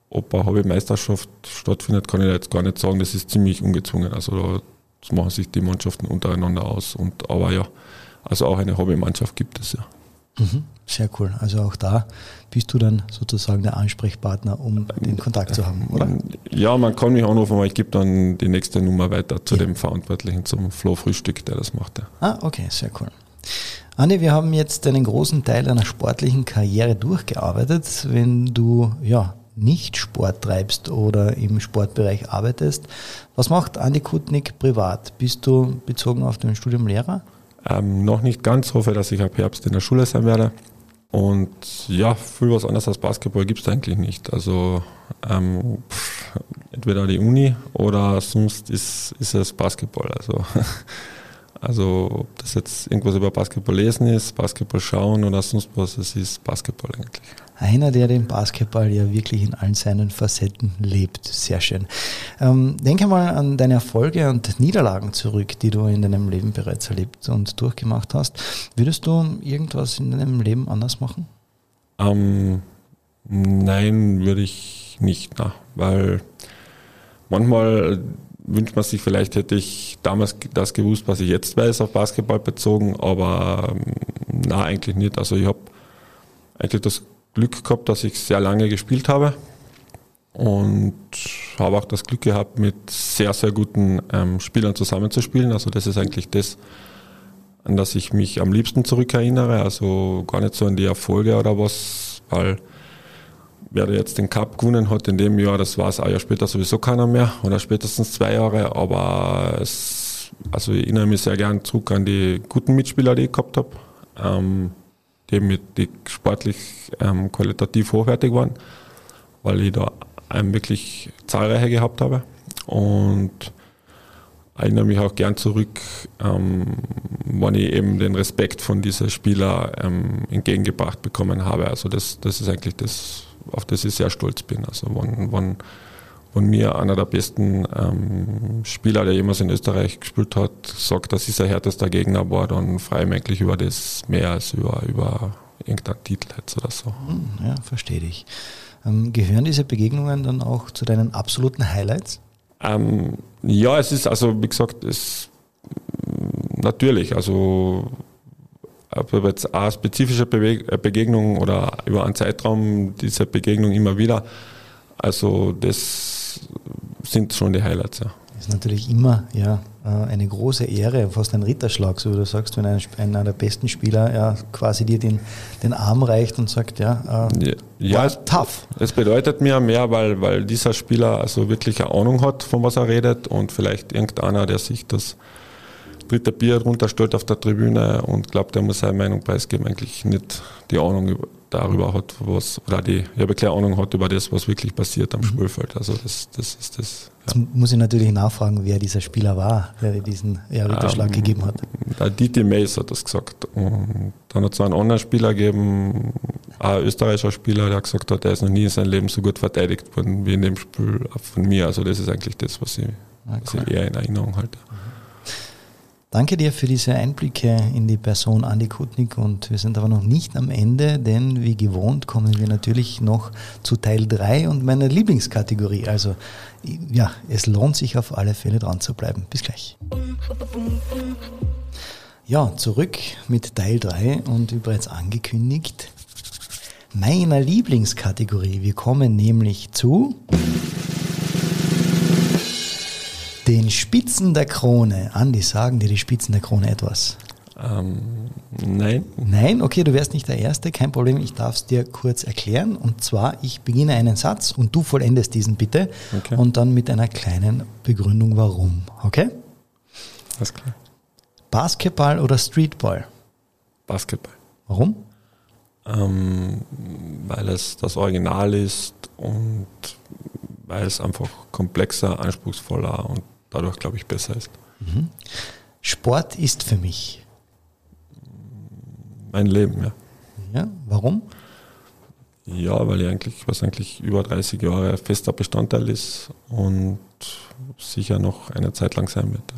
Ob eine Hobbymeisterschaft stattfindet, kann ich jetzt gar nicht sagen. Das ist ziemlich ungezwungen. Also das machen sich die Mannschaften untereinander aus. Und, aber ja, also auch eine Hobbymannschaft gibt es ja. Mhm, sehr cool. Also auch da bist du dann sozusagen der Ansprechpartner, um den Kontakt zu haben, oder? Ja, man kann mich anrufen, aber ich gebe dann die nächste Nummer weiter zu ja. dem Verantwortlichen, zum Flo Frühstück, der das macht. Ja. Ah, okay, sehr cool. Andi, wir haben jetzt einen großen Teil deiner sportlichen Karriere durchgearbeitet. Wenn du ja nicht Sport treibst oder im Sportbereich arbeitest. Was macht Andi Kutnik privat? Bist du bezogen auf dein Studium Lehrer? Ähm, noch nicht ganz, hoffe, dass ich ab Herbst in der Schule sein werde. Und ja, viel was anderes als Basketball gibt es eigentlich nicht. Also ähm, pff, entweder die Uni oder sonst ist, ist es Basketball. Also, also ob das jetzt irgendwas über Basketball lesen ist, Basketball schauen oder sonst was, es ist Basketball eigentlich einer, der den Basketball ja wirklich in allen seinen Facetten lebt. Sehr schön. Ähm, denke mal an deine Erfolge und Niederlagen zurück, die du in deinem Leben bereits erlebt und durchgemacht hast. Würdest du irgendwas in deinem Leben anders machen? Ähm, nein, würde ich nicht, na, weil manchmal wünscht man sich, vielleicht hätte ich damals das gewusst, was ich jetzt weiß, auf Basketball bezogen, aber ähm, na, eigentlich nicht. Also ich habe eigentlich das Glück gehabt, dass ich sehr lange gespielt habe und habe auch das Glück gehabt, mit sehr, sehr guten ähm, Spielern zusammenzuspielen. Also das ist eigentlich das, an das ich mich am liebsten zurückerinnere. Also gar nicht so an die Erfolge oder was, weil wer jetzt den Cup gewonnen hat in dem Jahr, das war es ein Jahr später sowieso keiner mehr oder spätestens zwei Jahre, aber es, also ich erinnere mich sehr gern zurück an die guten Mitspieler, die ich gehabt habe. Ähm, die, mit, die sportlich ähm, qualitativ hochwertig waren, weil ich da ähm, wirklich zahlreiche gehabt habe. Und erinnere mich auch gern zurück, ähm, wann ich eben den Respekt von diesen Spielern ähm, entgegengebracht bekommen habe. Also das, das ist eigentlich das, auf das ich sehr stolz bin. Also wann, wann und mir einer der besten ähm, Spieler, der jemals in Österreich gespielt hat, sagt, dass ist ein härtester Gegner war, dann freue ich mich eigentlich über das mehr als über, über irgendeinen Titel jetzt oder so. Hm, ja, verstehe ich. Ähm, gehören diese Begegnungen dann auch zu deinen absoluten Highlights? Ähm, ja, es ist also, wie gesagt, es natürlich, also ob jetzt eine spezifische Begegnung oder über einen Zeitraum diese Begegnung immer wieder, also das sind schon die Highlights. Ja. Das ist natürlich immer ja, äh, eine große Ehre, fast ein Ritterschlag, so wie du sagst, wenn ein, einer der besten Spieler ja, quasi dir den, den Arm reicht und sagt, ja, äh, ja, es, tough. Es bedeutet mir mehr, weil, weil dieser Spieler also wirklich eine Ahnung hat, von was er redet und vielleicht irgendeiner, der sich das dritte Bier runterstellt auf der Tribüne und glaubt, er muss seine Meinung preisgeben, eigentlich nicht die Ahnung darüber hat, was, oder die, ich habe keine Ahnung hat über das, was wirklich passiert am mhm. Spielfeld. Also das, das ist das. Ja. Jetzt muss ich natürlich nachfragen, wer dieser Spieler war, der diesen ja, Ritterschlag ähm, gegeben hat. Der Didi Mays hat das gesagt. Und dann hat es einen anderen Spieler gegeben, ein österreichischer Spieler, der gesagt hat, er ist noch nie in seinem Leben so gut verteidigt worden wie in dem Spiel von mir. Also das ist eigentlich das, was ich, ah, was ich eher in Erinnerung halte. Mhm. Danke dir für diese Einblicke in die Person Andi Kutnik und wir sind aber noch nicht am Ende, denn wie gewohnt kommen wir natürlich noch zu Teil 3 und meiner Lieblingskategorie. Also ja, es lohnt sich auf alle Fälle dran zu bleiben. Bis gleich. Ja, zurück mit Teil 3 und wie bereits angekündigt, meiner Lieblingskategorie. Wir kommen nämlich zu den Spitzen der Krone. Andi, sagen dir die Spitzen der Krone etwas? Ähm, nein. Nein, okay, du wärst nicht der Erste, kein Problem, ich darf es dir kurz erklären. Und zwar, ich beginne einen Satz und du vollendest diesen bitte. Okay. Und dann mit einer kleinen Begründung, warum. Okay? Alles klar. Basketball oder Streetball? Basketball. Warum? Ähm, weil es das Original ist und weil es einfach komplexer, anspruchsvoller und dadurch, glaube ich, besser ist. Mhm. Sport ist für mich. Mein Leben, ja. Ja, warum? Ja, weil ich eigentlich, was eigentlich über 30 Jahre fester Bestandteil ist und sicher noch eine Zeit lang sein wird.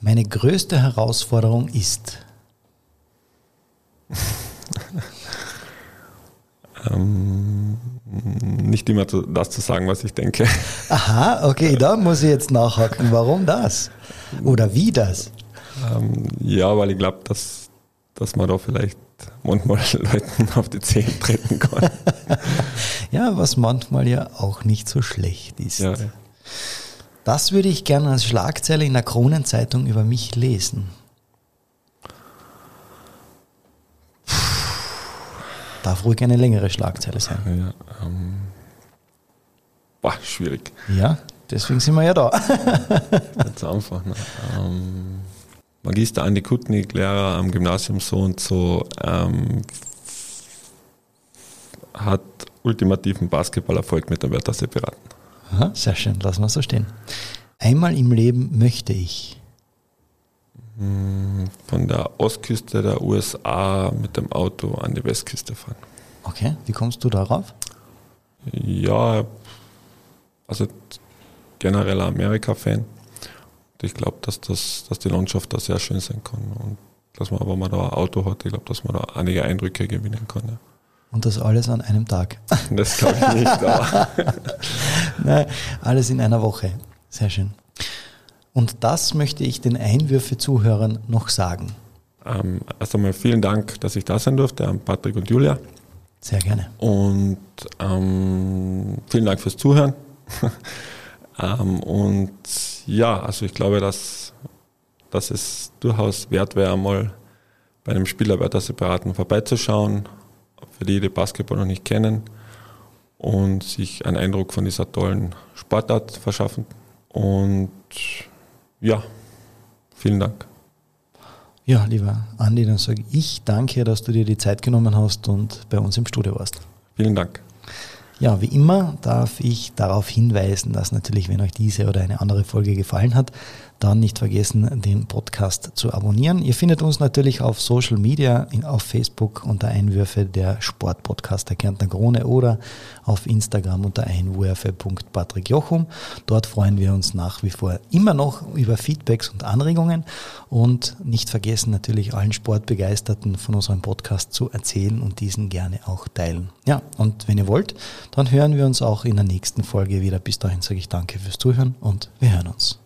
Meine größte Herausforderung ist. ähm, nicht immer das zu sagen, was ich denke. Aha, okay, da muss ich jetzt nachhaken. Warum das? Oder wie das? Ähm, ja, weil ich glaube, dass, dass man da vielleicht manchmal Leuten auf die Zehen treten kann. ja, was manchmal ja auch nicht so schlecht ist. Ja. Das würde ich gerne als Schlagzeile in der Kronenzeitung über mich lesen. Darf ruhig eine längere Schlagzeile sein. Ja, ähm, boah, schwierig. Ja, deswegen sind wir ja da. Ganz einfach. Ne? Ähm, Magister Andi Kutnik, Lehrer am Gymnasium so und so, ähm, hat ultimativen Basketballerfolg mit der Wörthersee beraten. Aha, sehr schön, lassen wir so stehen. Einmal im Leben möchte ich von der Ostküste der USA mit dem Auto an die Westküste fahren. Okay, wie kommst du darauf? Ja, also generell Amerika-Fan. Ich glaube, dass, das, dass die Landschaft da sehr schön sein kann und dass man, aber man da ein Auto hat, ich glaube, dass man da einige Eindrücke gewinnen kann. Ja. Und das alles an einem Tag? Das glaube ich nicht. Aber Nein, alles in einer Woche. Sehr schön. Und das möchte ich den Einwürfe-Zuhörern noch sagen. Ähm, erst einmal vielen Dank, dass ich da sein durfte, an Patrick und Julia. Sehr gerne. Und ähm, vielen Dank fürs Zuhören. ähm, und ja, also ich glaube, dass, dass es durchaus wert wäre, mal bei einem Spielerwörter-Separaten vorbeizuschauen, für die, die Basketball noch nicht kennen und sich einen Eindruck von dieser tollen Sportart verschaffen. Und ja, vielen Dank. Ja, lieber Andi, dann sage ich danke, dass du dir die Zeit genommen hast und bei uns im Studio warst. Vielen Dank. Ja, wie immer darf ich darauf hinweisen, dass natürlich, wenn euch diese oder eine andere Folge gefallen hat, dann nicht vergessen, den Podcast zu abonnieren. Ihr findet uns natürlich auf Social Media, auf Facebook unter Einwürfe der Sportpodcast der Kärntner Krone oder auf Instagram unter einwürfe.patrickjochum. Dort freuen wir uns nach wie vor immer noch über Feedbacks und Anregungen und nicht vergessen natürlich allen Sportbegeisterten von unserem Podcast zu erzählen und diesen gerne auch teilen. Ja, und wenn ihr wollt, dann hören wir uns auch in der nächsten Folge wieder. Bis dahin sage ich danke fürs Zuhören und wir hören uns.